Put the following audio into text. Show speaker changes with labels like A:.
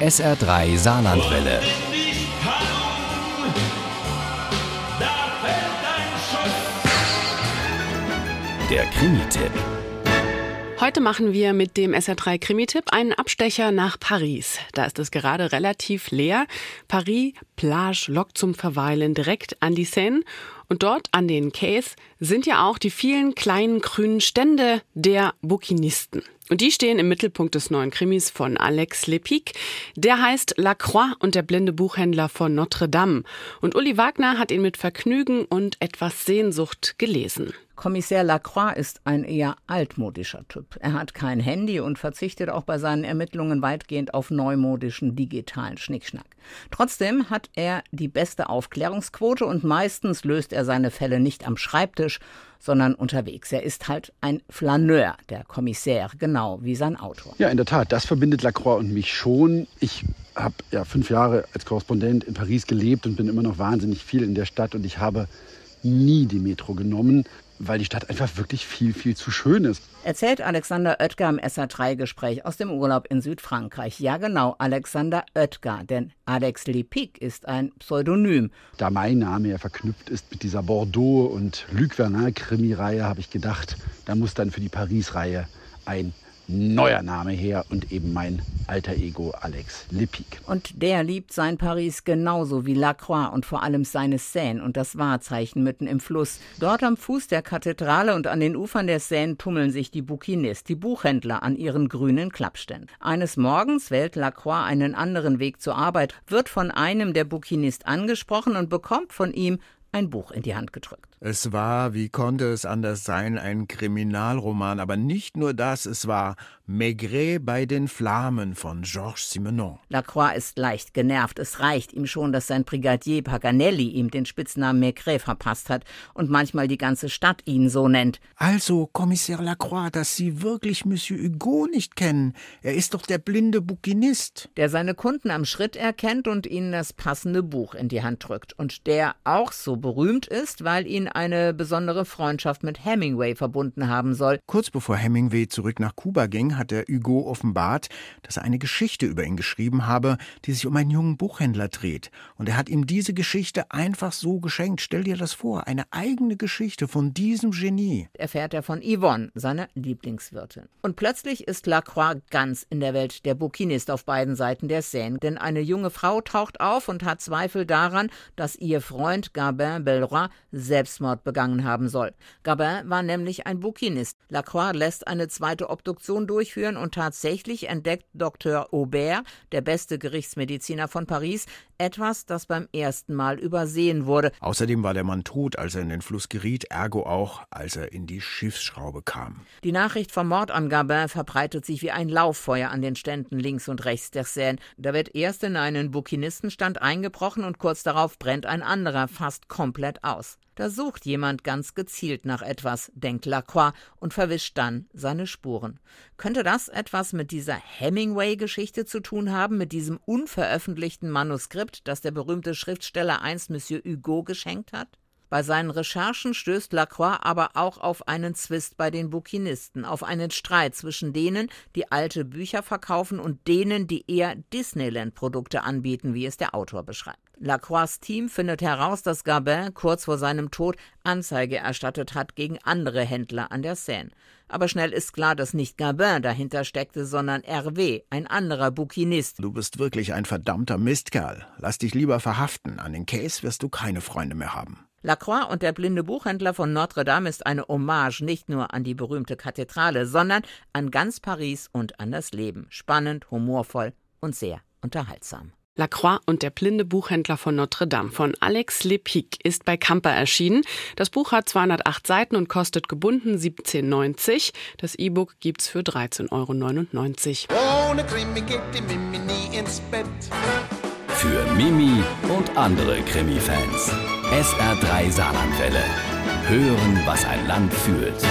A: SR3 Saarlandwelle. Der Krimi-Tipp.
B: Heute machen wir mit dem SR3 Krimi-Tipp einen Abstecher nach Paris. Da ist es gerade relativ leer. Paris, Plage, lockt zum Verweilen direkt an die Seine. Und dort an den Quais sind ja auch die vielen kleinen grünen Stände der Bouquinisten. Und die stehen im Mittelpunkt des neuen Krimis von Alex Lepic. Der heißt La Croix und der blinde Buchhändler von Notre Dame. Und Uli Wagner hat ihn mit Vergnügen und etwas Sehnsucht gelesen.
C: Kommissär Lacroix ist ein eher altmodischer Typ. Er hat kein Handy und verzichtet auch bei seinen Ermittlungen weitgehend auf neumodischen digitalen Schnickschnack. Trotzdem hat er die beste Aufklärungsquote und meistens löst er seine Fälle nicht am Schreibtisch, sondern unterwegs. Er ist halt ein Flaneur, der Kommissär, genau wie sein Autor.
D: Ja, in der Tat, das verbindet Lacroix und mich schon. Ich habe ja fünf Jahre als Korrespondent in Paris gelebt und bin immer noch wahnsinnig viel in der Stadt und ich habe nie die Metro genommen, weil die Stadt einfach wirklich viel, viel zu schön ist.
C: Erzählt Alexander Oetker im SA3-Gespräch aus dem Urlaub in Südfrankreich. Ja, genau, Alexander Oetker, denn Alex Lepic ist ein Pseudonym.
D: Da mein Name ja verknüpft ist mit dieser Bordeaux- und Luc Vernin-Krimireihe, habe ich gedacht, da muss dann für die Paris-Reihe ein neuer Name her und eben mein alter Ego Alex Lepic.
C: Und der liebt sein Paris genauso wie Lacroix und vor allem seine Seine und das Wahrzeichen mitten im Fluss. Dort am Fuß der Kathedrale und an den Ufern der Seine tummeln sich die Bouquinistes, die Buchhändler an ihren grünen Klappständen. Eines Morgens wählt Lacroix einen anderen Weg zur Arbeit, wird von einem der Bouquinistes angesprochen und bekommt von ihm ein Buch in die Hand gedrückt.
E: Es war, wie konnte es anders sein, ein Kriminalroman, aber nicht nur das, es war Maigret bei den Flammen von Georges Simenon.
C: Lacroix ist leicht genervt. Es reicht ihm schon, dass sein Brigadier Paganelli ihm den Spitznamen Maigret verpasst hat und manchmal die ganze Stadt ihn so nennt.
E: Also, Kommissar Lacroix, dass Sie wirklich Monsieur Hugo nicht kennen. Er ist doch der blinde Bouquinist.
C: Der seine Kunden am Schritt erkennt und ihnen das passende Buch in die Hand drückt. Und der auch so berühmt ist, weil ihn eine besondere Freundschaft mit Hemingway verbunden haben soll.
E: Kurz bevor Hemingway zurück nach Kuba ging, hat der Hugo offenbart, dass er eine Geschichte über ihn geschrieben habe, die sich um einen jungen Buchhändler dreht. Und er hat ihm diese Geschichte einfach so geschenkt. Stell dir das vor, eine eigene Geschichte von diesem Genie.
C: Erfährt er von Yvonne, seiner Lieblingswirtin. Und plötzlich ist Lacroix ganz in der Welt der Bouquinist auf beiden Seiten der Seine, denn eine junge Frau taucht auf und hat Zweifel daran, dass ihr Freund Gabin Gabin Belleroy Selbstmord begangen haben soll. Gabin war nämlich ein Bouquinist. Lacroix lässt eine zweite Obduktion durchführen und tatsächlich entdeckt Dr. Aubert, der beste Gerichtsmediziner von Paris, etwas, das beim ersten Mal übersehen wurde.
E: Außerdem war der Mann tot, als er in den Fluss geriet, ergo auch, als er in die Schiffsschraube kam.
C: Die Nachricht vom Mord an Gabin verbreitet sich wie ein Lauffeuer an den Ständen links und rechts der Seine. Da wird erst in einen Bouquinistenstand eingebrochen und kurz darauf brennt ein anderer fast komplett aus. Da sucht jemand ganz gezielt nach etwas, denkt Lacroix und verwischt dann seine Spuren. Könnte das etwas mit dieser Hemingway-Geschichte zu tun haben, mit diesem unveröffentlichten Manuskript, das der berühmte Schriftsteller einst Monsieur Hugo geschenkt hat? Bei seinen Recherchen stößt Lacroix aber auch auf einen Zwist bei den Bouquinisten, auf einen Streit zwischen denen, die alte Bücher verkaufen und denen, die eher Disneyland-Produkte anbieten, wie es der Autor beschreibt. Lacroix' Team findet heraus, dass Gabin kurz vor seinem Tod Anzeige erstattet hat gegen andere Händler an der Seine. Aber schnell ist klar, dass nicht Gabin dahinter steckte, sondern Hervé, ein anderer Bouquinist.
E: Du bist wirklich ein verdammter Mistkerl. Lass dich lieber verhaften. An den Case wirst du keine Freunde mehr haben.
C: Lacroix und der blinde Buchhändler von Notre Dame ist eine Hommage nicht nur an die berühmte Kathedrale, sondern an ganz Paris und an das Leben. Spannend, humorvoll und sehr unterhaltsam.
B: Lacroix und der blinde Buchhändler von Notre Dame von Alex Lepic ist bei Camper erschienen. Das Buch hat 208 Seiten und kostet gebunden 17,90. Das E-Book gibt's für 13,99 Euro. Ohne Krimi geht die
A: Mimi nie ins Bett. Für Mimi und andere Krimi-Fans. SR3 Saarlandwelle. Hören, was ein Land fühlt.